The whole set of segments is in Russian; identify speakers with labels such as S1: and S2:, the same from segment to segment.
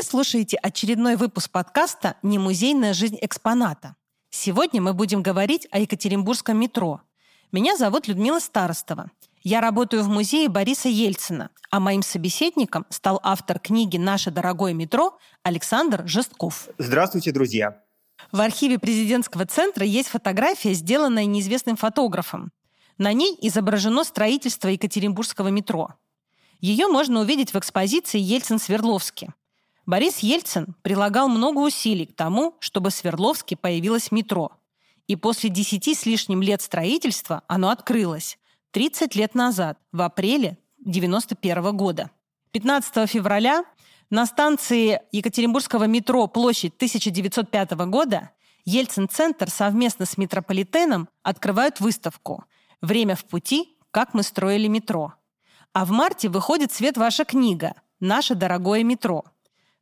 S1: Вы слушаете очередной выпуск подкаста «Не музейная жизнь экспоната». Сегодня мы будем говорить о Екатеринбургском метро. Меня зовут Людмила Старостова. Я работаю в музее Бориса Ельцина, а моим собеседником стал автор книги «Наше дорогое метро» Александр Жестков.
S2: Здравствуйте, друзья!
S1: В архиве президентского центра есть фотография, сделанная неизвестным фотографом. На ней изображено строительство Екатеринбургского метро. Ее можно увидеть в экспозиции Ельцин-Свердловский. Борис Ельцин прилагал много усилий к тому, чтобы в Свердловске появилось метро. И после десяти с лишним лет строительства оно открылось 30 лет назад, в апреле 1991 года. 15 февраля на станции Екатеринбургского метро площадь 1905 года Ельцин-центр совместно с метрополитеном открывают выставку «Время в пути. Как мы строили метро». А в марте выходит свет ваша книга «Наше дорогое метро»,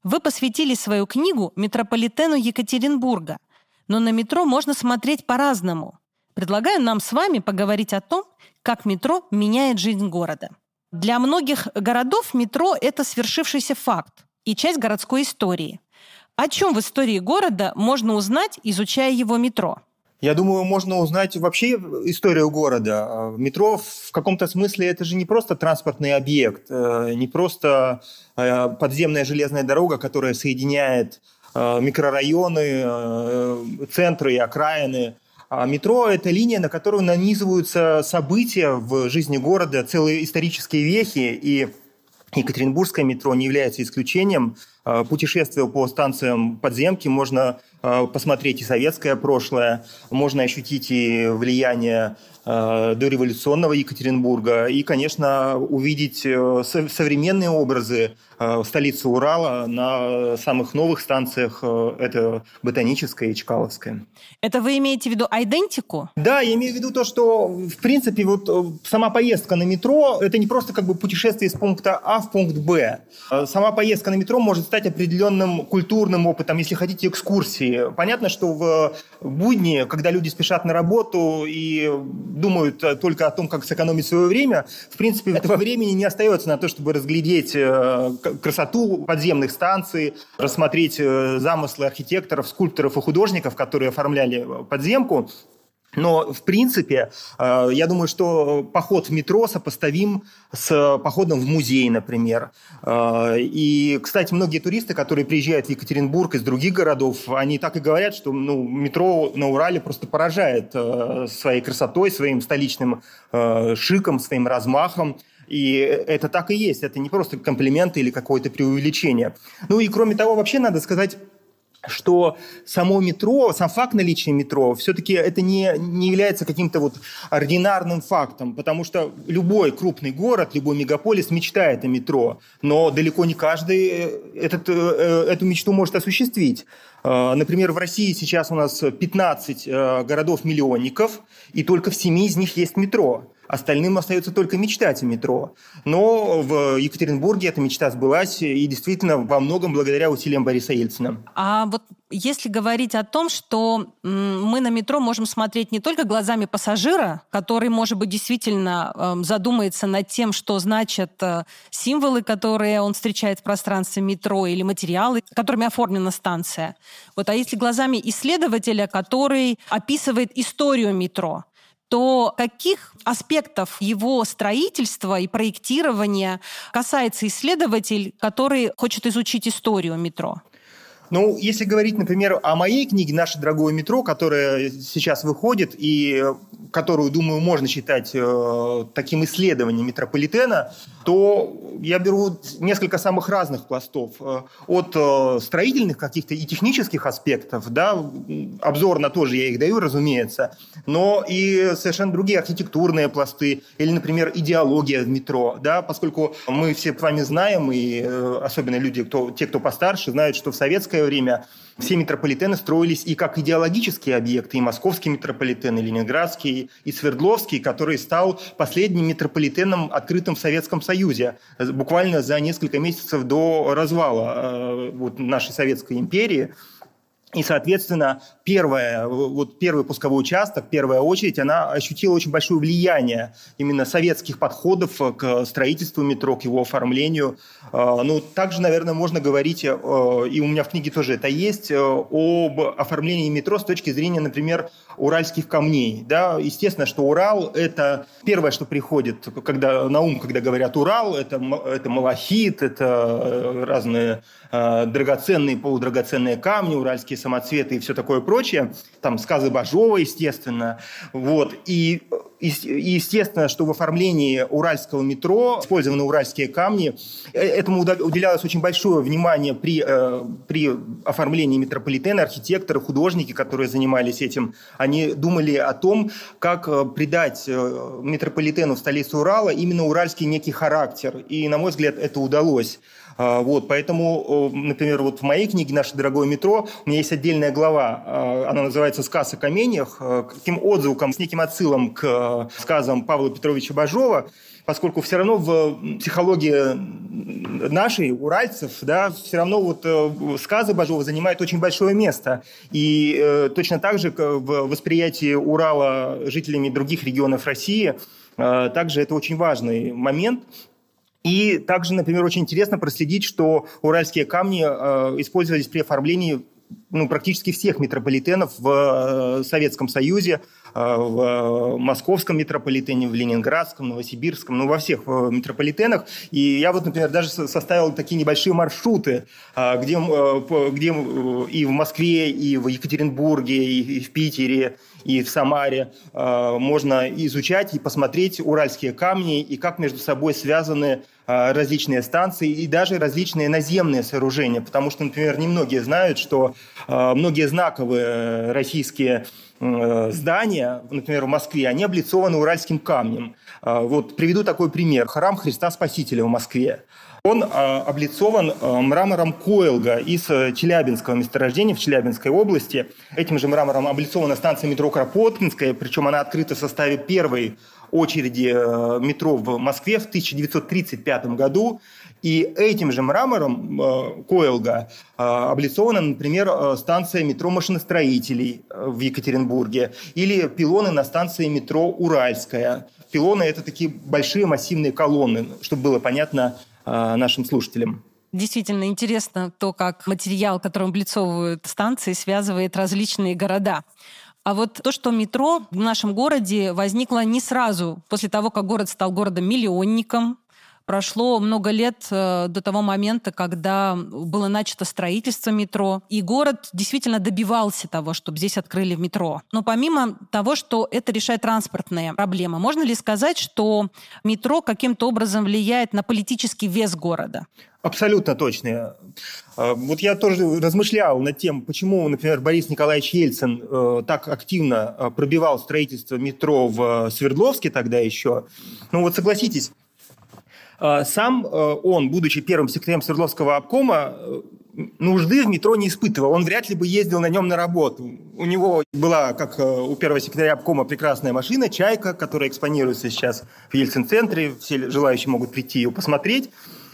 S1: вы посвятили свою книгу метрополитену Екатеринбурга, но на метро можно смотреть по-разному. Предлагаю нам с вами поговорить о том, как метро меняет жизнь города. Для многих городов метро – это свершившийся факт и часть городской истории. О чем в истории города можно узнать, изучая его метро –
S2: я думаю, можно узнать вообще историю города. А, метро в каком-то смысле это же не просто транспортный объект, э, не просто э, подземная железная дорога, которая соединяет э, микрорайоны, центры и окраины. А метро – это линия, на которую нанизываются события в жизни города, целые исторические вехи, и Екатеринбургское метро не является исключением. Путешествуя по станциям подземки, можно Э, посмотреть и советское прошлое, можно ощутить и влияние э, дореволюционного Екатеринбурга и, конечно, увидеть э, современные образы столицы Урала на самых новых станциях. Это Ботаническая и Чкаловская.
S1: Это вы имеете в виду идентику?
S2: Да, я имею в виду то, что, в принципе, вот сама поездка на метро – это не просто как бы путешествие из пункта А в пункт Б. Сама поездка на метро может стать определенным культурным опытом, если хотите, экскурсией Понятно, что в будни, когда люди спешат на работу и думают только о том, как сэкономить свое время, в принципе, этого времени не остается на то, чтобы разглядеть э, красоту подземных станций, рассмотреть э, замыслы архитекторов, скульпторов и художников, которые оформляли подземку. Но, в принципе, э, я думаю, что поход в метро сопоставим с походом в музей, например. Э, и, кстати, многие туристы, которые приезжают в Екатеринбург из других городов, они так и говорят, что ну, метро на Урале просто поражает э, своей красотой, своим столичным шиком, своим размахом. И это так и есть. Это не просто комплименты или какое-то преувеличение. Ну и кроме того, вообще надо сказать что само метро, сам факт наличия метро, все-таки это не, не является каким-то вот ординарным фактом, потому что любой крупный город, любой мегаполис мечтает о метро, но далеко не каждый э, этот, э, э, эту мечту может осуществить. Например, в России сейчас у нас 15 городов-миллионников, и только в 7 из них есть метро. Остальным остается только мечтать о метро. Но в Екатеринбурге эта мечта сбылась, и действительно во многом благодаря усилиям Бориса Ельцина.
S1: А вот если говорить о том, что мы на метро можем смотреть не только глазами пассажира, который, может быть, действительно эм, задумается над тем, что значат э, символы, которые он встречает в пространстве метро, или материалы, которыми оформлена станция. Вот, а если глазами исследователя, который описывает историю метро, то каких аспектов его строительства и проектирования касается исследователь, который хочет изучить историю метро?
S2: Ну, если говорить, например, о моей книге «Наше дорогое метро», которая сейчас выходит и которую, думаю, можно считать э, таким исследованием метрополитена, то я беру несколько самых разных пластов. Э, от э, строительных каких-то и технических аспектов, да, обзорно тоже я их даю, разумеется, но и совершенно другие архитектурные пласты, или, например, идеология в метро, да, поскольку мы все с вами знаем, и э, особенно люди, кто, те, кто постарше, знают, что в советское время все метрополитены строились и как идеологические объекты, и московский метрополитен, и ленинградский, и Свердловский, который стал последним метрополитеном, открытым в Советском Союзе, буквально за несколько месяцев до развала э, вот, нашей Советской империи. И, соответственно, первое, вот первый пусковой участок, первая очередь, она ощутила очень большое влияние именно советских подходов к строительству метро, к его оформлению. А, ну, также, наверное, можно говорить, э, и у меня в книге тоже это есть, э, об оформлении метро с точки зрения, например, уральских камней. Да? Естественно, что Урал – это первое, что приходит когда, на ум, когда говорят Урал, это, это малахит, это э, разные э, драгоценные, полудрагоценные камни, уральские самоцветы и все такое прочее. Там сказы Бажова, естественно. Вот. И естественно, что в оформлении уральского метро использованы уральские камни. Э, этому уделялось очень большое внимание при, э, при оформлении метрополитена. Архитекторы, художники, которые занимались этим, думали о том, как э, придать метрополитену в столице Урала именно уральский некий характер. И, на мой взгляд, это удалось. А, вот, поэтому, например, вот в моей книге «Наше дорогое метро» у меня есть отдельная глава, а, она называется «Сказ о каменьях», а, каким отзвуком, с неким отсылом к сказам Павла Петровича Бажова, поскольку все равно в психологии нашей, уральцев, да, все равно вот э, сказы Бажова занимают очень большое место. И э, точно так же в восприятии Урала жителями других регионов России э, также это очень важный момент, и также, например, очень интересно проследить, что уральские камни э, использовались при оформлении ну, практически всех метрополитенов в э, Советском Союзе, э, в московском метрополитене, в ленинградском, новосибирском, ну, во всех э, метрополитенах. И я вот, например, даже составил такие небольшие маршруты, где, где и в Москве, и в Екатеринбурге, и в Питере, и в Самаре можно изучать и посмотреть уральские камни и как между собой связаны различные станции и даже различные наземные сооружения, потому что, например, немногие знают, что Э, многие знаковые э, российские э, здания, например, в Москве, они облицованы уральским камнем. Вот приведу такой пример. Храм Христа Спасителя в Москве. Он облицован мрамором Койлга из Челябинского месторождения в Челябинской области. Этим же мрамором облицована станция метро Кропоткинская, причем она открыта в составе первой очереди метро в Москве в 1935 году. И этим же мрамором э, Коэлга э, облицована, например, э, станция метро машиностроителей в Екатеринбурге или пилоны на станции метро Уральская. Пилоны – это такие большие массивные колонны, чтобы было понятно нашим слушателям.
S1: Действительно интересно то, как материал, которым облицовывают станции, связывает различные города. А вот то, что метро в нашем городе возникло не сразу, после того, как город стал городом-миллионником, Прошло много лет э, до того момента, когда было начато строительство метро, и город действительно добивался того, чтобы здесь открыли метро. Но помимо того, что это решает транспортные проблемы, можно ли сказать, что метро каким-то образом влияет на политический вес города?
S2: Абсолютно точно. Э, вот я тоже размышлял над тем, почему, например, Борис Николаевич Ельцин э, так активно пробивал строительство метро в Свердловске тогда еще. Ну вот согласитесь, а, сам э, он, будучи первым секретарем Свердловского обкома, э, нужды в метро не испытывал. Он вряд ли бы ездил на нем на работу. У него была, как э, у первого секретаря обкома, прекрасная машина «Чайка», которая экспонируется сейчас в Ельцин-центре. Все желающие могут прийти ее посмотреть.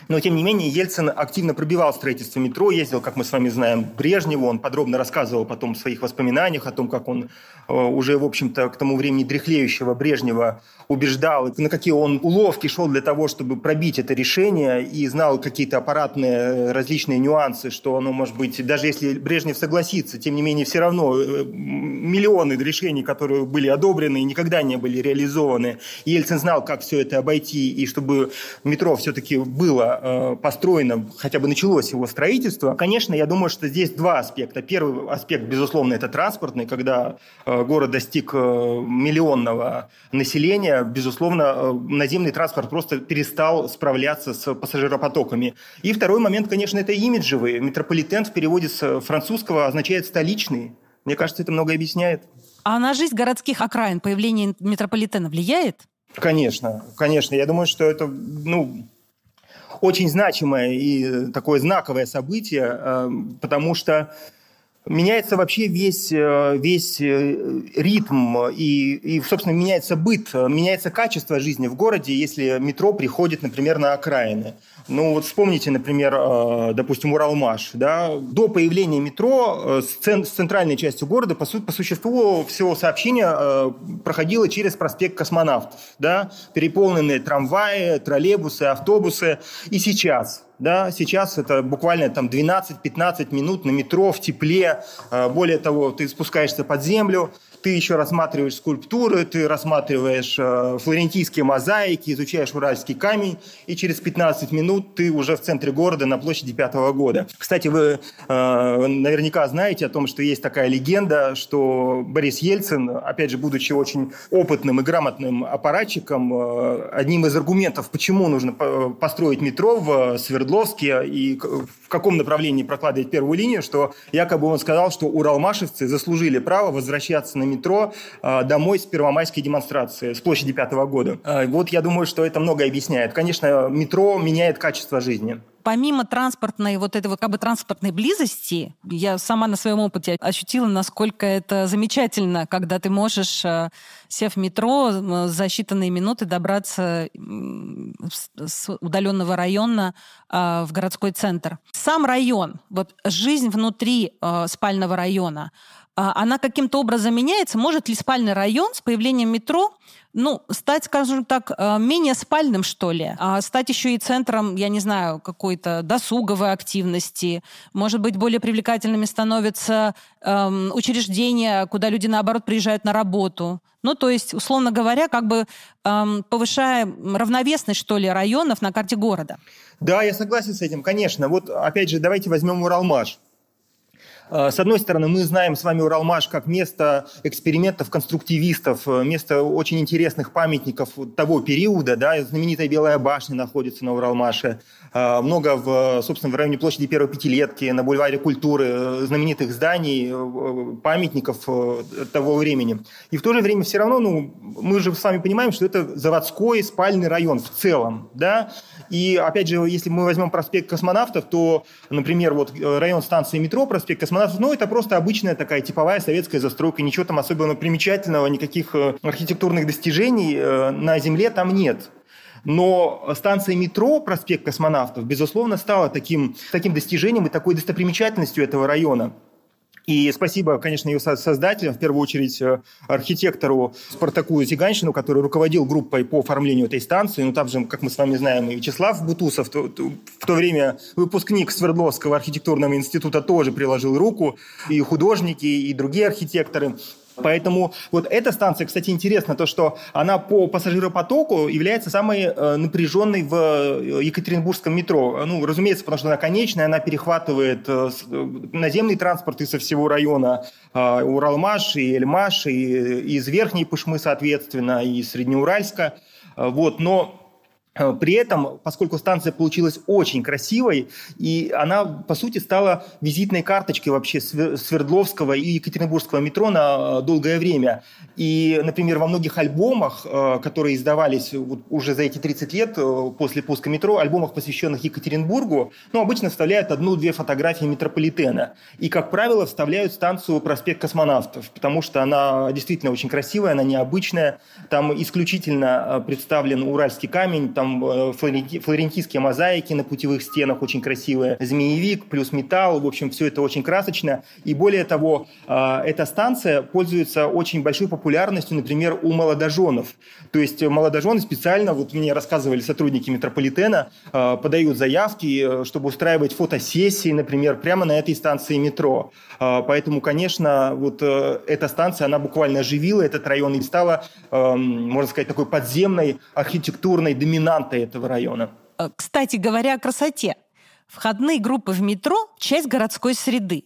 S2: Но, тем не менее, Ельцин активно пробивал строительство метро, ездил, как мы с вами знаем, к Брежневу. Он подробно рассказывал потом в своих воспоминаниях о том, как он уже, в общем-то, к тому времени дряхлеющего Брежнева убеждал, на какие он уловки шел для того, чтобы пробить это решение, и знал какие-то аппаратные э, различные нюансы, что оно может быть, даже если Брежнев согласится, тем не менее, все равно э, миллионы решений, которые были одобрены, никогда не были реализованы. Ельцин знал, как все это обойти, и чтобы метро все-таки было э, построено, хотя бы началось его строительство. Конечно, я думаю, что здесь два аспекта. Первый аспект, безусловно, это транспортный, когда город достиг миллионного населения, безусловно, э, наземный транспорт просто перестал справляться с пассажиропотоками. И второй момент, конечно, это имиджевый. Метрополитен в переводе с французского означает «столичный». Мне кажется, это много объясняет.
S1: А на жизнь городских окраин появление метрополитена влияет?
S2: Конечно, конечно. Я думаю, что это, ну, очень значимое и такое знаковое событие, э, потому что Меняется вообще весь, э, весь э, ритм и, и, собственно, меняется быт, меняется качество жизни в городе, если метро приходит, например, на окраины. Ну вот вспомните, например, э, допустим, Уралмаш. Да? До появления метро с, цен, с центральной частью города, по, су по существу, все сообщение проходило через проспект Космонавтов. Да? Переполненные трамваи, троллейбусы, автобусы. И сейчас да, сейчас это буквально там 12-15 минут на метро в тепле. А, более того, ты спускаешься под землю, ты еще рассматриваешь скульптуры, ты рассматриваешь э, флорентийские мозаики, изучаешь уральский камень, и через 15 минут ты уже в центре города на площади Пятого года. Кстати, вы э, наверняка знаете о том, что есть такая легенда, что Борис Ельцин, опять же, будучи очень опытным и грамотным аппаратчиком, э, одним из аргументов, почему нужно построить метро в Свердловске и в каком направлении прокладывать первую линию, что якобы он сказал, что уралмашевцы заслужили право возвращаться на метро а, домой с первомайской демонстрации с площади Пятого года. А, вот я думаю, что это многое объясняет. Конечно, метро меняет качество жизни
S1: помимо транспортной, вот этой вот как бы транспортной близости, я сама на своем опыте ощутила, насколько это замечательно, когда ты можешь, э, сев в метро, за считанные минуты добраться с удаленного района а, в городской центр. Сам район, вот жизнь внутри спального района, а, она каким-то образом меняется? Может ли спальный район с появлением метро ну, стать, скажем так, э, менее спальным, что ли, а стать еще и центром, я не знаю, какой-то досуговой активности. Может быть, более привлекательными становятся эм, учреждения, куда люди, наоборот, приезжают на работу. Ну, то есть, условно говоря, как бы эм, повышая равновесность, что ли, районов на карте города.
S2: Да, я согласен с этим, конечно. Вот, опять же, давайте возьмем Уралмаш. А, с одной стороны, мы знаем с вами Уралмаш как место экспериментов конструктивистов, э, место очень интересных памятников того периода. Да, знаменитая Белая башня находится на Уралмаше. А, много, в, собственно, в районе площади Первой Пятилетки, на бульваре культуры, э, знаменитых зданий, э, памятников того времени. И в то же время все равно, ну, мы же с вами понимаем, что это заводской спальный район в целом. Да? И, опять же, если мы возьмем проспект космонавтов, то, например, вот район станции метро, проспект космонавтов, космонавтов, ну, это просто обычная такая типовая советская застройка, ничего там особенно примечательного, никаких э, архитектурных достижений э, на Земле там нет. Но станция метро, проспект космонавтов, безусловно, стала таким, таким достижением и такой достопримечательностью этого района. И спасибо, конечно, ее создателям, в первую очередь э, архитектору Спартаку Зиганщину, который руководил группой по оформлению этой станции. Ну, там же, как мы с вами знаем, и Вячеслав Бутусов, то, то, в то время выпускник Свердловского архитектурного института тоже приложил руку, и художники, и другие архитекторы. Поэтому вот эта станция, кстати, интересно, то, что она по пассажиропотоку является самой э, напряженной в э, Екатеринбургском метро. Ну, разумеется, потому что она конечная, она перехватывает э, наземный транспорт из со всего района, Уралмаш и Эльмаш, и из Верхней Пышмы, соответственно, и Среднеуральска. Вот, но при этом, поскольку станция получилась очень красивой, и она, по сути, стала визитной карточкой вообще Свердловского и Екатеринбургского метро на э, долгое время. И, например, во многих альбомах, э, которые издавались уже за эти 30 лет после пуска метро, альбомах, посвященных Екатеринбургу, ну, обычно вставляют одну-две фотографии метрополитена. И, как правило, вставляют станцию проспект космонавтов, потому что она действительно очень красивая, она необычная. Там исключительно представлен уральский камень, там там э, флорентийские мозаики на путевых стенах очень красивые, змеевик плюс металл, в общем, все это очень красочно. И более того, э, эта станция пользуется очень большой популярностью, например, у молодоженов. То есть молодожены специально, вот мне рассказывали сотрудники метрополитена, э, подают заявки, чтобы устраивать фотосессии, например, прямо на этой станции метро. Поэтому, конечно, вот эта станция, она буквально оживила этот район и стала, эм, можно сказать, такой подземной архитектурной доминантой доминантой этого района.
S1: Э, кстати говоря о красоте. Входные группы в метро – часть городской среды.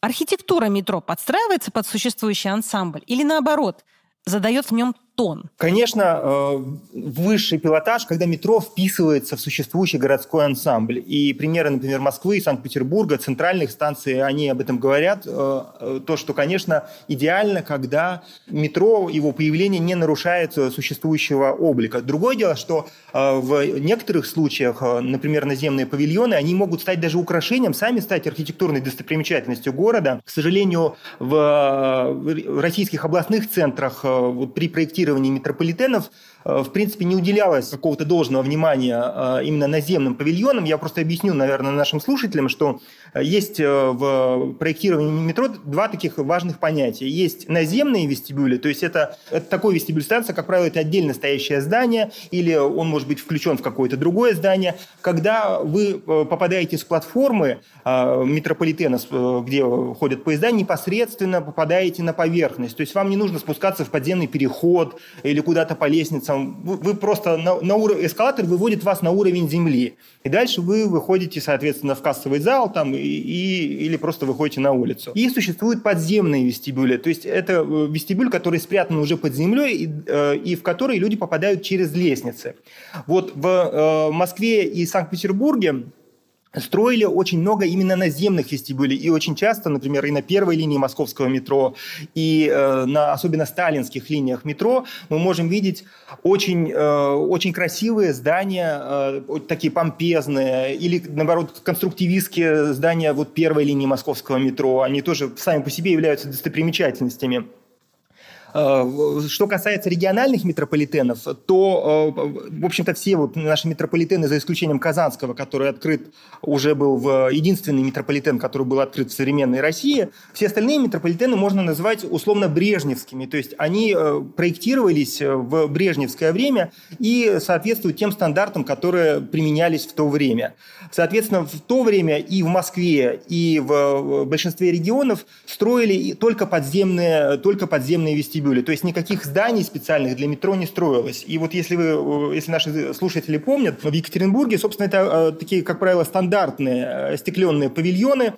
S1: Архитектура метро подстраивается под существующий ансамбль или наоборот, задает в нем тонн.
S2: Конечно, э, высший пилотаж, когда метро вписывается в существующий городской ансамбль. И примеры, например, Москвы, Санкт-Петербурга, центральных станций, они об этом говорят. Э, э, то, что, конечно, идеально, когда метро, его появление не нарушает существующего облика. Другое дело, что в некоторых случаях, например, наземные павильоны, они могут стать даже украшением, сами стать архитектурной достопримечательностью города. К сожалению, в российских областных центрах вот при проектировании метрополитенов Э, в принципе, не уделялось какого-то должного внимания э, именно наземным павильонам. Я просто объясню, наверное, нашим слушателям, что э, есть в проектировании метро два таких важных понятия. Есть наземные вестибюли, то есть это, это такой вестибюль станция, как правило, это отдельно стоящее здание, или он может быть включен в какое-то другое здание. Когда вы попадаете с платформы метрополитена, где ходят поезда, непосредственно попадаете на поверхность. То есть вам не нужно спускаться в подземный переход или куда-то по лестницам там, вы, просто на, на уровень, эскалатор выводит вас на уровень земли. И дальше вы выходите, соответственно, в кассовый зал там, и, и, или просто выходите на улицу. И существуют подземные вестибюли. То есть это э, вестибюль, который спрятан уже под землей, и, э, и в который люди попадают через лестницы. Вот в э, Москве и Санкт-Петербурге строили очень много именно наземных вестибюлей. И очень часто, например, и на первой линии московского метро, и э, на особенно сталинских линиях метро мы можем видеть очень, э, очень красивые здания, э, такие помпезные, или, наоборот, конструктивистские здания вот первой линии московского метро. Они тоже сами по себе являются достопримечательностями. Э, что касается региональных метрополитенов, то, э, в общем-то, все вот наши метрополитены, за исключением Казанского, который открыт, уже был в единственный метрополитен, который был открыт в современной России, все остальные метрополитены можно назвать условно брежневскими. То есть они э, проектировались в брежневское время и соответствуют тем стандартам, которые применялись в то время. Соответственно, в то время и в Москве, и в большинстве регионов строили только подземные, только подземные вестибюли вестибюле. То есть никаких зданий специальных для метро не строилось. И вот если, вы, если наши слушатели помнят, в Екатеринбурге, собственно, это э, такие, как правило, стандартные э, стекленные павильоны,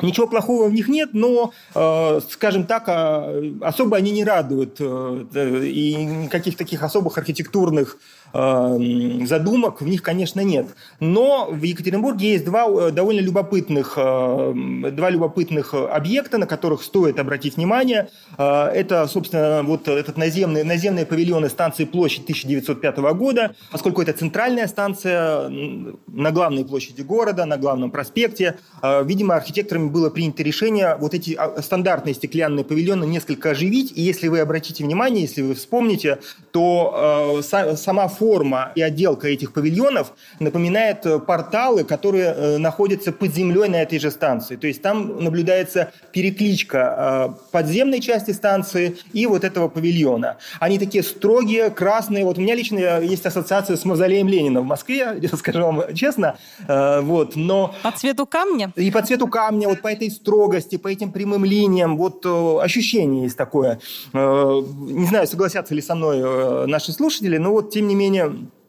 S2: Ничего плохого в них нет, но, э, скажем так, э, особо они не радуют. Э, и никаких таких особых архитектурных задумок в них, конечно, нет. Но в Екатеринбурге есть два э, довольно любопытных, э, два любопытных объекта, на которых стоит обратить внимание. Э, это, собственно, вот этот наземный, наземные павильоны станции площадь 1905 года, поскольку это центральная станция на главной площади города, на главном проспекте. Видимо, архитекторами было принято решение вот эти а, стандартные стеклянные павильоны несколько оживить. И если вы обратите внимание, если вы вспомните, то сама форма и отделка этих павильонов напоминает э, порталы, которые э, находятся под землей на этой же станции. То есть там наблюдается перекличка э, подземной части станции и вот этого павильона. Они такие строгие, красные. Вот у меня лично есть ассоциация с мавзолеем Ленина в Москве, скажу вам честно. Вот, но...
S1: По цвету камня?
S2: И по цвету камня, вот по этой строгости, по этим прямым линиям. Вот ощущение есть такое. Не знаю, согласятся ли со мной наши слушатели, но вот тем не менее linjën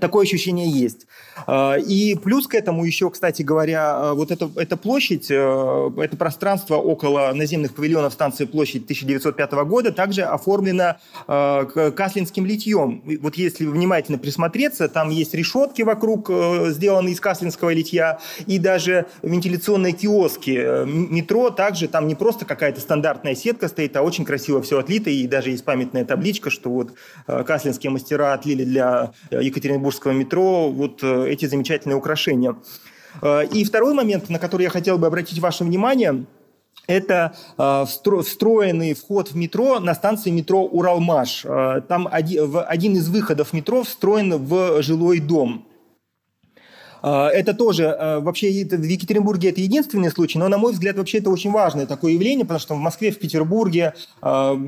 S2: такое ощущение есть. А, и плюс к этому еще, кстати говоря, а, вот эта, эта площадь, э, это пространство около наземных павильонов станции площадь 1905 года также оформлено а, каслинским литьем. Вот если внимательно присмотреться, там есть решетки вокруг, э, сделанные из каслинского литья, и даже вентиляционные киоски э, метро также там не просто какая-то стандартная сетка стоит, а очень красиво все отлито, и даже есть памятная табличка, что вот каслинские мастера отлили для Екатеринбургского метро вот эти замечательные украшения. Э, и второй момент, на который я хотел бы обратить ваше внимание, это э, встроенный вход в метро на станции метро Уралмаш. Э, там один из выходов метро встроен в жилой дом. А, это тоже, а, вообще в Екатеринбурге это единственный случай, но, на мой взгляд, вообще это очень важное такое явление, потому что в Москве, в Петербурге а,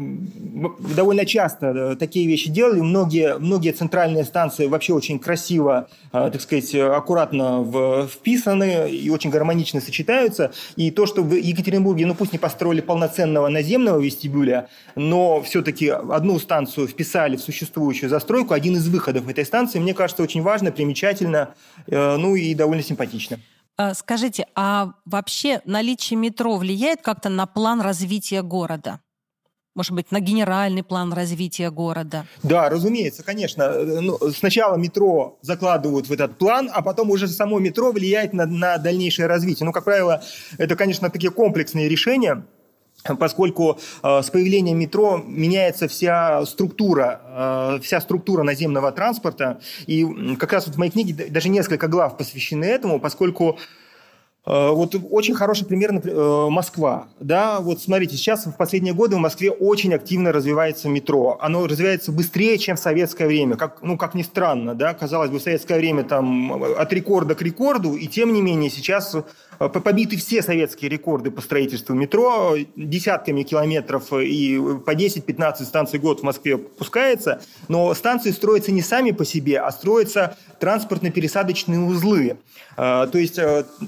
S2: довольно часто э, такие вещи делали. Многие, многие центральные станции вообще очень красиво, так сказать, аккуратно вписаны и очень гармонично сочетаются. И то, что в Екатеринбурге, ну пусть не построили полноценного наземного вестибюля, но все-таки одну станцию вписали в существующую застройку, один из выходов этой станции, мне кажется, очень важно, примечательно, э, ну и довольно симпатично.
S1: А, скажите, а вообще наличие метро влияет как-то на план развития города? может быть, на генеральный план развития города?
S2: Да, разумеется, конечно. Ну, сначала метро закладывают в этот план, а потом уже само метро влияет на, на дальнейшее развитие. Ну, как правило, это, конечно, такие комплексные решения, поскольку э, с появлением метро меняется вся структура, э, вся структура наземного транспорта. И как раз вот в моей книге даже несколько глав посвящены этому, поскольку вот очень хороший пример э, Москва. Да, вот смотрите, сейчас в последние годы в Москве очень активно развивается метро. Оно развивается быстрее, чем в советское время. Как, ну, как ни странно, да, казалось бы, в советское время там от рекорда к рекорду, и тем не менее сейчас э, побиты все советские рекорды по строительству метро, десятками километров и по 10-15 станций в год в Москве пускается, но станции строятся не сами по себе, а строятся транспортно-пересадочные узлы. То есть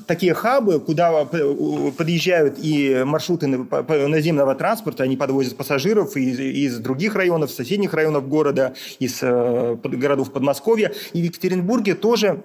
S2: такие хабы, куда подъезжают и маршруты наземного транспорта, они подвозят пассажиров из, из других районов, соседних районов города, из э, городов Подмосковья. И в Екатеринбурге тоже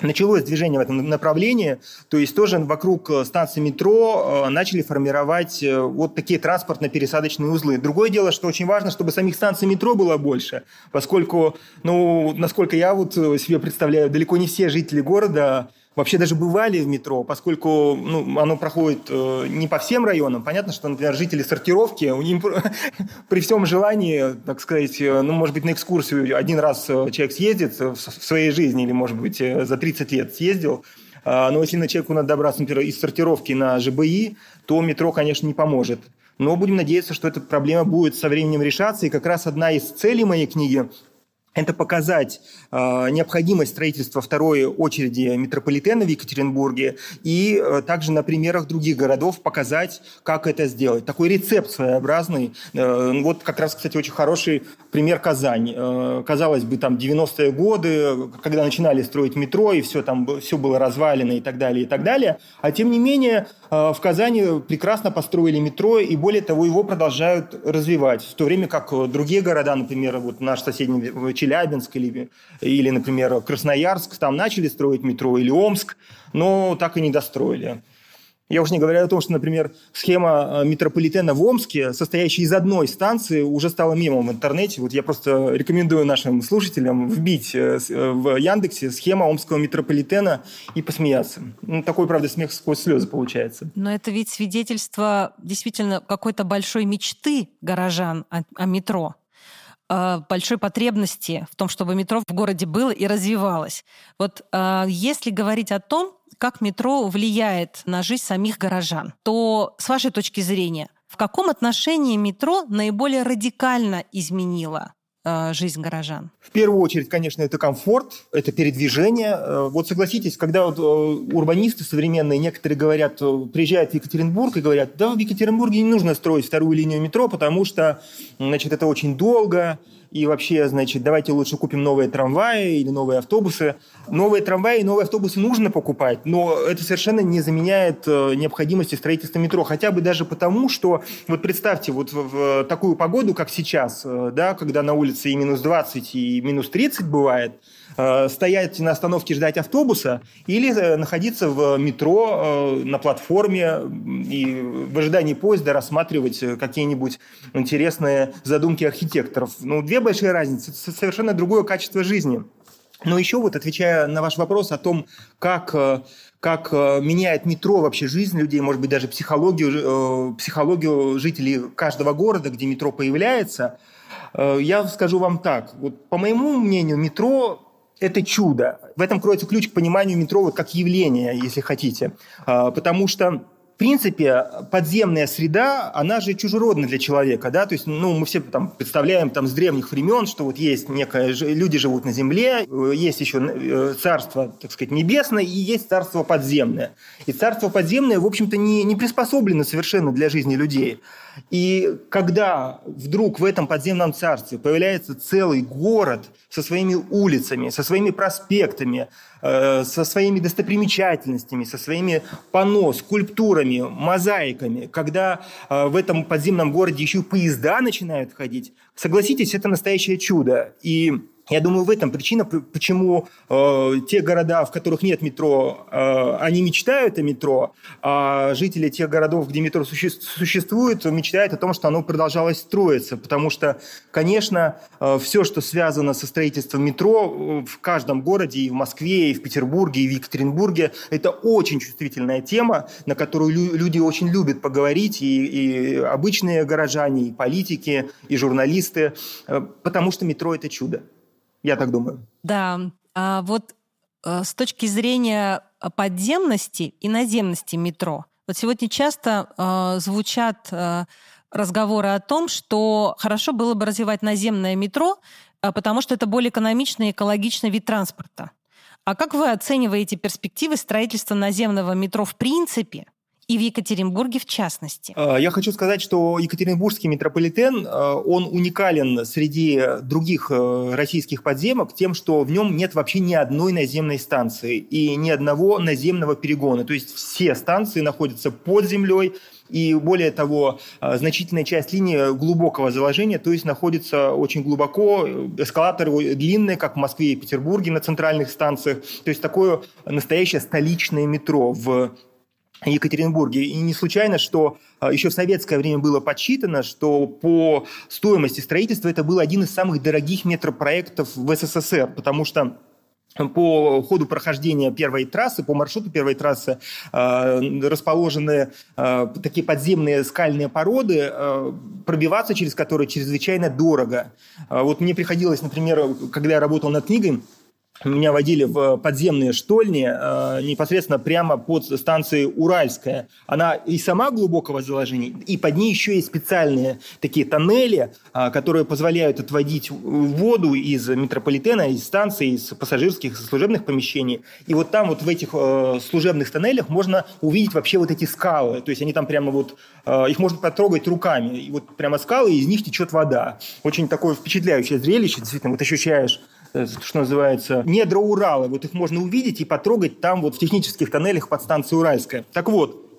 S2: началось движение в этом направлении, то есть тоже вокруг э, станции метро э, начали формировать вот такие транспортно-пересадочные узлы. Другое дело, что очень важно, чтобы самих станций метро было больше, поскольку, ну, насколько я вот себе представляю, далеко не все жители города вообще даже бывали в метро, поскольку ну, оно проходит э, не по всем районам. Понятно, что, например, жители сортировки, них при всем желании, так сказать, э, ну, может быть, на экскурсию один раз э, человек съездит в своей жизни, или, может быть, э, за 30 лет съездил, а, но если на человеку надо добраться, например, из сортировки на ЖБИ, то метро, конечно, не поможет. Но будем надеяться, что эта проблема будет со временем решаться. И как раз одна из целей моей книги это показать э, необходимость строительства второй очереди метрополитена в Екатеринбурге и э, также на примерах других городов показать, как это сделать. Такой рецепт своеобразный. Э, вот как раз, кстати, очень хороший пример Казань. Э, казалось бы, там 90-е годы, когда начинали строить метро, и все там все было развалено и так далее, и так далее. А тем не менее, э, в Казани прекрасно построили метро, и более того, его продолжают развивать. В то время как другие города, например, вот наш соседний Челябинск или, или, например, Красноярск, там начали строить метро, или Омск, но так и не достроили. Я уж не говорю о том, что, например, схема э, метрополитена в Омске, состоящая из одной станции, уже стала мемом в интернете. Вот я просто рекомендую нашим слушателям вбить э, э, в Яндексе схема омского метрополитена и посмеяться. Ну, такой, правда, смех сквозь слезы получается.
S1: Но это ведь свидетельство действительно какой-то большой мечты горожан о, о метро. Э, большой потребности в том, чтобы метро в городе было и развивалось. Вот э, если говорить о том, как метро влияет на жизнь самих горожан, то с вашей точки зрения, в каком отношении метро наиболее радикально изменило жизнь горожан?
S2: В первую очередь, конечно, это комфорт, это передвижение. Вот согласитесь, когда вот урбанисты современные, некоторые говорят, приезжают в Екатеринбург и говорят, да, в Екатеринбурге не нужно строить вторую линию метро, потому что, значит, это очень долго, и вообще, значит, давайте лучше купим новые трамваи или новые автобусы. Новые трамваи и новые автобусы нужно покупать, но это совершенно не заменяет э, необходимости строительства метро, хотя бы даже потому, что, вот представьте, вот в, такую погоду, как сейчас, э, да, когда на улице и минус 20, и минус 30 бывает, Э, стоять на остановке ждать автобуса или э, находиться в метро э, на платформе и в ожидании поезда рассматривать какие-нибудь интересные задумки архитекторов. Ну, две большие разницы, совершенно другое качество жизни. Но еще вот отвечая на ваш вопрос о том, как, как меняет метро вообще жизнь людей, может быть, даже психологию, психологию жителей каждого города, где метро появляется, я скажу вам так. Вот, по моему мнению, метро это чудо. В этом кроется ключ к пониманию метро как явления, если хотите. А, потому что в принципе, подземная среда, она же чужеродна для человека, да, то есть, ну, мы все там представляем там с древних времен, что вот есть некое, люди живут на земле, э, есть еще э, царство, так сказать, небесное, и есть царство подземное. И царство подземное, в общем-то, не, не приспособлено совершенно для жизни людей. И когда вдруг в этом подземном царстве появляется целый город со своими улицами, со своими проспектами, э, со своими достопримечательностями, со своими панно, скульптурами, мозаиками, когда э, в этом подземном городе еще и поезда начинают ходить, согласитесь, это настоящее чудо. И Я думаю, в этом причина, почему э, те города, в которых нет метро, э, они мечтают о метро, а жители тех городов, где метро суще существует, мечтают о том, что оно продолжалось строиться. Потому что, конечно, э, все, что связано со строительством метро э, в каждом городе, и в Москве, и в Петербурге, и в Екатеринбурге, это очень чувствительная тема, на которую лю люди очень любят поговорить, и, и обычные горожане, и политики, и журналисты, э, потому что метро – это чудо. Я так думаю.
S1: Да. А вот э, с точки зрения подземности и наземности метро, вот сегодня часто э, звучат э, разговоры о том, что хорошо было бы развивать наземное метро, э, потому что это более экономичный и экологичный вид транспорта. А как вы оцениваете перспективы строительства наземного метро в принципе? И в Екатеринбурге в частности.
S2: А, я хочу сказать, что Екатеринбургский метрополитен, а, он уникален среди других э, российских подземок тем, что в нем нет вообще ни одной наземной станции и ни одного наземного перегона. То есть все станции находятся под землей, и более того, а, значительная часть линии глубокого заложения, то есть находится очень глубоко, эскалаторы длинные, как в Москве и Петербурге на центральных станциях. То есть такое настоящее столичное метро в Екатеринбурге. И не случайно, что а, еще в советское время было подсчитано, что по стоимости строительства это был один из самых дорогих метропроектов в СССР, потому что по ходу прохождения первой трассы, по маршруту первой трассы а, расположены а, такие подземные скальные породы, пробиваться через которые чрезвычайно дорого. Вот мне приходилось, например, когда я работал над книгой, меня водили в подземные штольни э, непосредственно прямо под станцией Уральская. Она и сама глубокого заложения, и под ней еще есть специальные такие тоннели, э, которые позволяют отводить воду из метрополитена, из станций, из пассажирских, служебных помещений. И вот там вот в этих э, служебных тоннелях можно увидеть вообще вот эти скалы. То есть они там прямо вот, э, их можно потрогать руками. И вот прямо скалы, и из них течет вода. Очень такое впечатляющее зрелище, действительно, вот ощущаешь Э, что называется, недра Урала. Вот их можно увидеть и потрогать там вот в технических тоннелях под станцией Уральская. Так вот,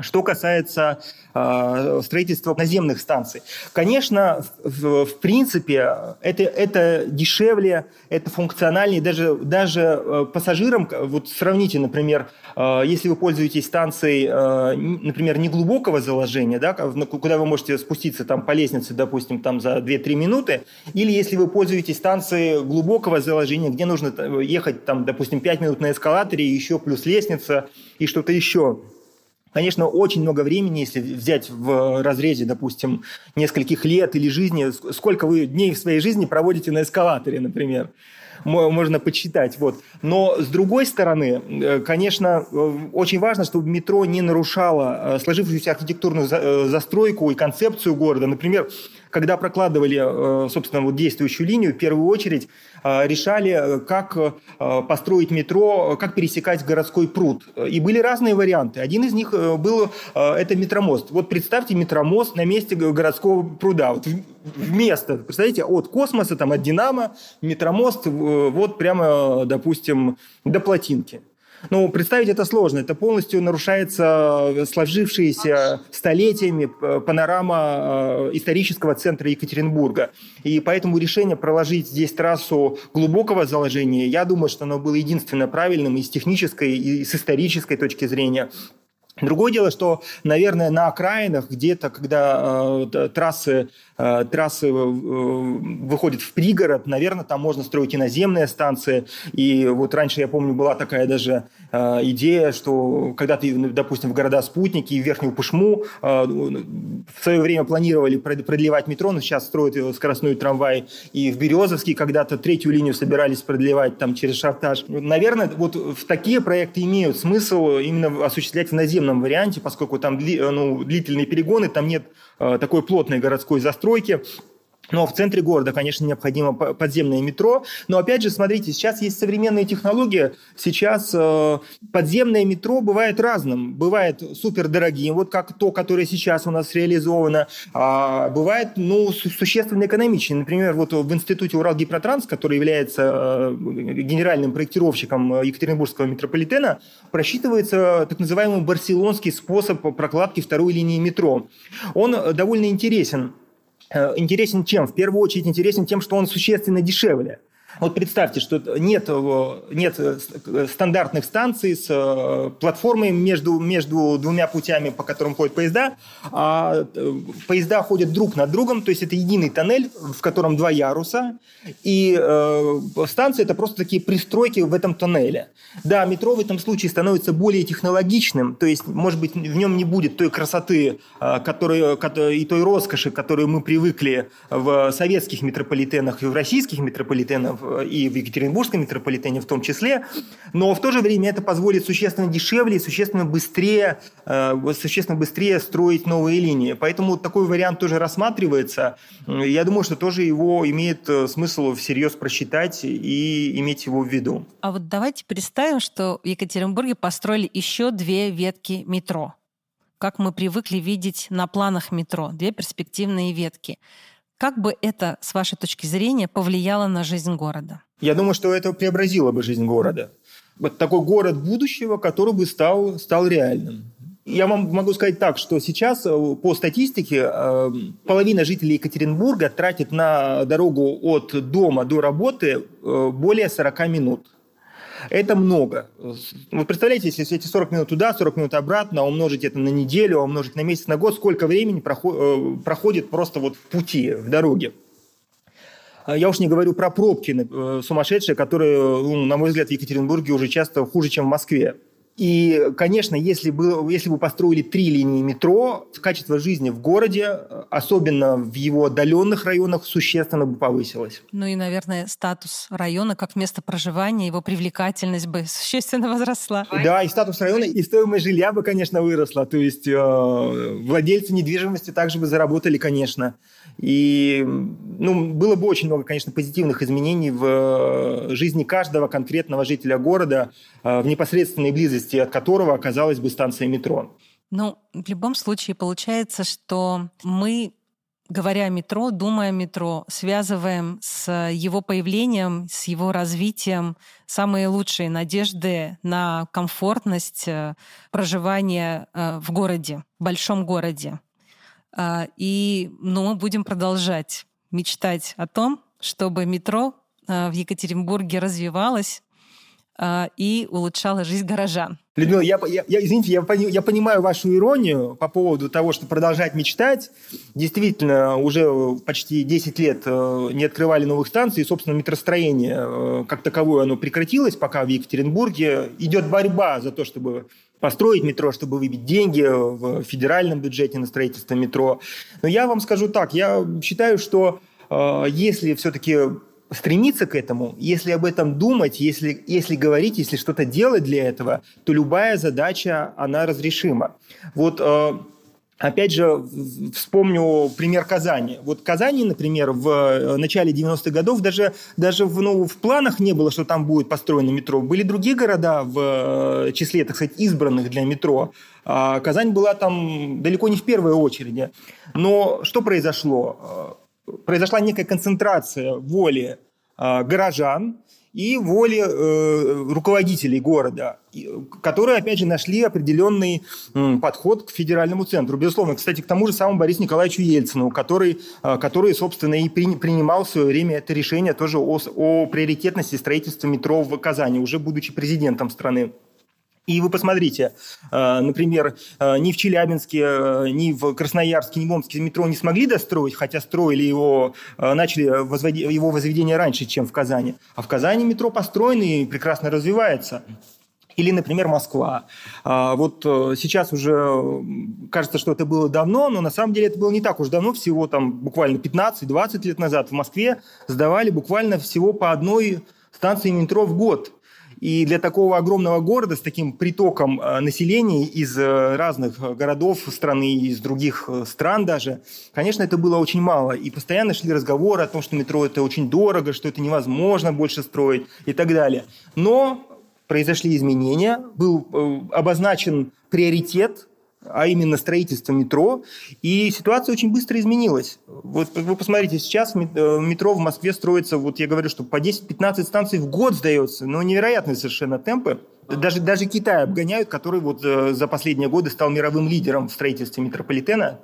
S2: что касается э, строительства наземных станций, конечно, в, в принципе, это, это дешевле, это функциональнее, даже, даже э, пассажирам, вот сравните, например, э, если вы пользуетесь станцией, э, например, неглубокого заложения, да, куда вы можете спуститься там по лестнице, допустим, там за 2-3 минуты, или если вы пользуетесь станцией глубокого заложения, где нужно ехать там, допустим, 5 минут на эскалаторе, еще плюс лестница и что-то еще – Конечно, очень много времени, если взять в разрезе, допустим, нескольких лет или жизни, сколько вы дней в своей жизни проводите на эскалаторе, например можно почитать. Вот. Но с другой стороны, э, конечно, э, очень важно, чтобы метро не нарушало э, сложившуюся архитектурную застройку и концепцию города. Например, когда прокладывали, собственно, вот действующую линию, в первую очередь решали, как построить метро, как пересекать городской пруд. И были разные варианты. Один из них был это метромост. Вот представьте метромост на месте городского пруда. Вот вместо, представляете, от космоса, там, от Динамо, метромост вот прямо, допустим, до плотинки. Ну, представить это сложно. Это полностью нарушается сложившаяся столетиями панорама э, исторического центра Екатеринбурга. И поэтому решение проложить здесь трассу глубокого заложения, я думаю, что оно было единственно правильным и с технической, и с исторической точки зрения. Другое дело, что, наверное, на окраинах где-то, когда э, трассы Э, трассы э, выходят в пригород, наверное, там можно строить и станции. И вот раньше, я помню, была такая даже идея, что когда ты, допустим, в города-спутники и в Верхнюю Пышму в свое время планировали продлевать метро, но сейчас строят скоростной трамвай и в Березовский когда-то третью линию собирались продлевать там через Шартаж. Наверное, вот в такие проекты имеют смысл именно осуществлять в наземном варианте, поскольку там ну, длительные перегоны, там нет такой плотной городской застройки. Но в центре города, конечно, необходимо подземное метро. Но опять же, смотрите, сейчас есть современные технологии. Сейчас э, подземное метро бывает разным. Бывает супер дорогим, вот как то, которое сейчас у нас реализовано. А бывает, ну, существенно экономичнее. Например, вот в институте Уралгипротранс, который является э, генеральным проектировщиком Екатеринбургского метрополитена, просчитывается так называемый барселонский способ прокладки второй линии метро. Он довольно интересен интересен чем? В первую очередь интересен тем, что он существенно дешевле. Вот представьте, что нет, нет стандартных станций с э, платформой между, между двумя путями, по которым ходят поезда, а э, поезда ходят друг над другом, то есть это единый тоннель, в котором два яруса, и э, станции это просто такие пристройки в этом тоннеле. Да, метро в этом случае становится более технологичным, то есть, может быть, в нем не будет той красоты э, которой, и той роскоши, которую мы привыкли в советских метрополитенах и в российских метрополитенах, и в Екатеринбургском метрополитене в том числе, но в то же время это позволит существенно дешевле существенно быстрее, э, существенно быстрее строить новые линии. Поэтому такой вариант тоже рассматривается. Я думаю, что тоже его имеет э, смысл всерьез просчитать и иметь его в виду.
S1: А вот давайте представим, что в Екатеринбурге построили еще две ветки метро как мы привыкли видеть на планах метро, две перспективные ветки. Как бы это, с вашей точки зрения, повлияло на жизнь города?
S2: Я думаю, что это преобразило бы жизнь города. Вот такой город будущего, который бы стал, стал реальным. Я вам могу сказать так, что сейчас э, по статистике э, половина жителей Екатеринбурга тратит на дорогу от дома до работы э, более 40 минут. Это много. Вы представляете, если эти 40 минут туда, 40 минут обратно, умножить это на неделю, умножить на месяц, на год, сколько времени э, проходит просто вот в пути, в дороге. А я уж не говорю про пробки э, сумасшедшие, которые, ну, на мой взгляд, в Екатеринбурге уже часто хуже, чем в Москве. И, конечно, если бы, если бы построили три линии метро, качество жизни в городе, особенно в его отдаленных районах, существенно бы повысилось.
S1: Ну и, наверное, статус района как место проживания, его привлекательность бы существенно возросла.
S2: Да, и статус района, и стоимость жилья бы, конечно, выросла. То есть э, владельцы недвижимости также бы заработали, конечно. И ну, было бы очень много, конечно, позитивных изменений в э, жизни каждого конкретного жителя города, э, в непосредственной близости от которого оказалась бы станция метро.
S1: Ну, в любом случае получается, что мы говоря о метро, думая о метро, связываем с его появлением, с его развитием самые лучшие надежды на комфортность э, проживания в городе, в большом городе. А, и ну, мы будем продолжать мечтать о том, чтобы метро в Екатеринбурге развивалось и улучшало жизнь горожан.
S2: Людмила, я, я, я извините, я, я понимаю вашу иронию по поводу того, что продолжать мечтать. Действительно, уже почти 10 лет э, не открывали новых станций, и, собственно, метростроение э, как таковое оно прекратилось, пока в Екатеринбурге идет борьба за то, чтобы построить метро, чтобы выбить деньги в федеральном бюджете на строительство метро. Но я вам скажу так, я считаю, что э, если все-таки стремиться к этому, если об этом думать, если, если говорить, если что-то делать для этого, то любая задача, она разрешима. Вот э, Опять же, вспомню пример Казани. Вот Казани, например, в э, начале 90-х годов даже, даже в, ну, в планах не было, что там будет построено метро. Были другие города в э, числе, так сказать, избранных для метро. А Казань была там далеко не в первой очереди. Но что произошло? Произошла некая концентрация воли горожан, и воли э, руководителей города, которые, опять же, нашли определенный э, подход к федеральному центру. Безусловно, кстати, к тому же самому Борису Николаевичу Ельцину, который, э, который собственно, и при, принимал в свое время это решение тоже о, о приоритетности строительства метро в Казани, уже будучи президентом страны. И вы посмотрите, э, например, э, ни в Челябинске, э, ни в Красноярске, ни в Омске метро не смогли достроить, хотя строили его, начали его возведение раньше, чем в Казани. А в Казани метро построено и прекрасно развивается. Или, например, Москва. Вот сейчас уже кажется, что это было давно, но на самом деле это было не так уж давно, всего там буквально 15-20 лет назад в Москве сдавали буквально всего по одной станции метро в год. И для такого огромного города с таким притоком э, населения из э, разных городов страны, из других э, стран даже, конечно, это было очень мало. И постоянно шли разговоры о том, что метро это очень дорого, что это невозможно больше строить и так далее. Но произошли изменения, был обозначен приоритет а именно строительство метро, и ситуация очень быстро изменилась. Вот вы посмотрите, сейчас э, метро в Москве строится, вот я говорю, что по 10-15 станций в год сдается, но невероятные совершенно темпы. Даже, даже Китай обгоняют, который вот э, за последние годы стал мировым лидером в строительстве метрополитена.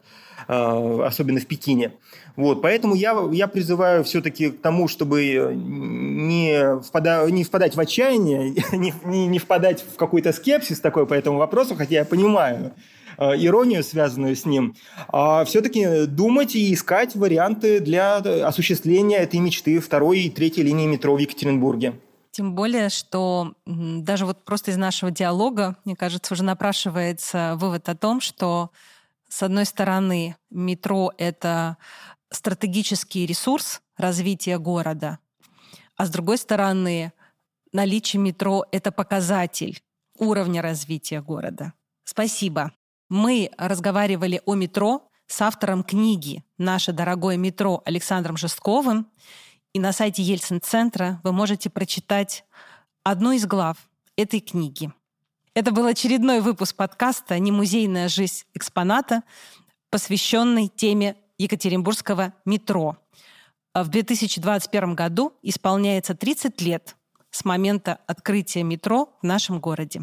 S2: особенно в Пекине. Вот, поэтому я, я призываю все-таки к тому, чтобы не, впада, не впадать в отчаяние, не, не, не впадать в какой-то скепсис такой по этому вопросу, хотя я понимаю, Э, иронию, связанную с ним, а все-таки думать и искать варианты для осуществления этой мечты второй и третьей линии метро в Екатеринбурге.
S1: Тем более, что даже вот просто из нашего диалога, мне кажется, уже напрашивается вывод о том, что с одной стороны, метро — это стратегический ресурс развития города, а с другой стороны, наличие метро — это показатель уровня развития города. Спасибо. Мы разговаривали о метро с автором книги «Наше дорогое метро» Александром Жестковым. И на сайте Ельцин-центра вы можете прочитать одну из глав этой книги. Это был очередной выпуск подкаста «Не музейная жизнь экспоната», посвященный теме Екатеринбургского метро. В 2021 году исполняется 30 лет с момента открытия метро в нашем городе.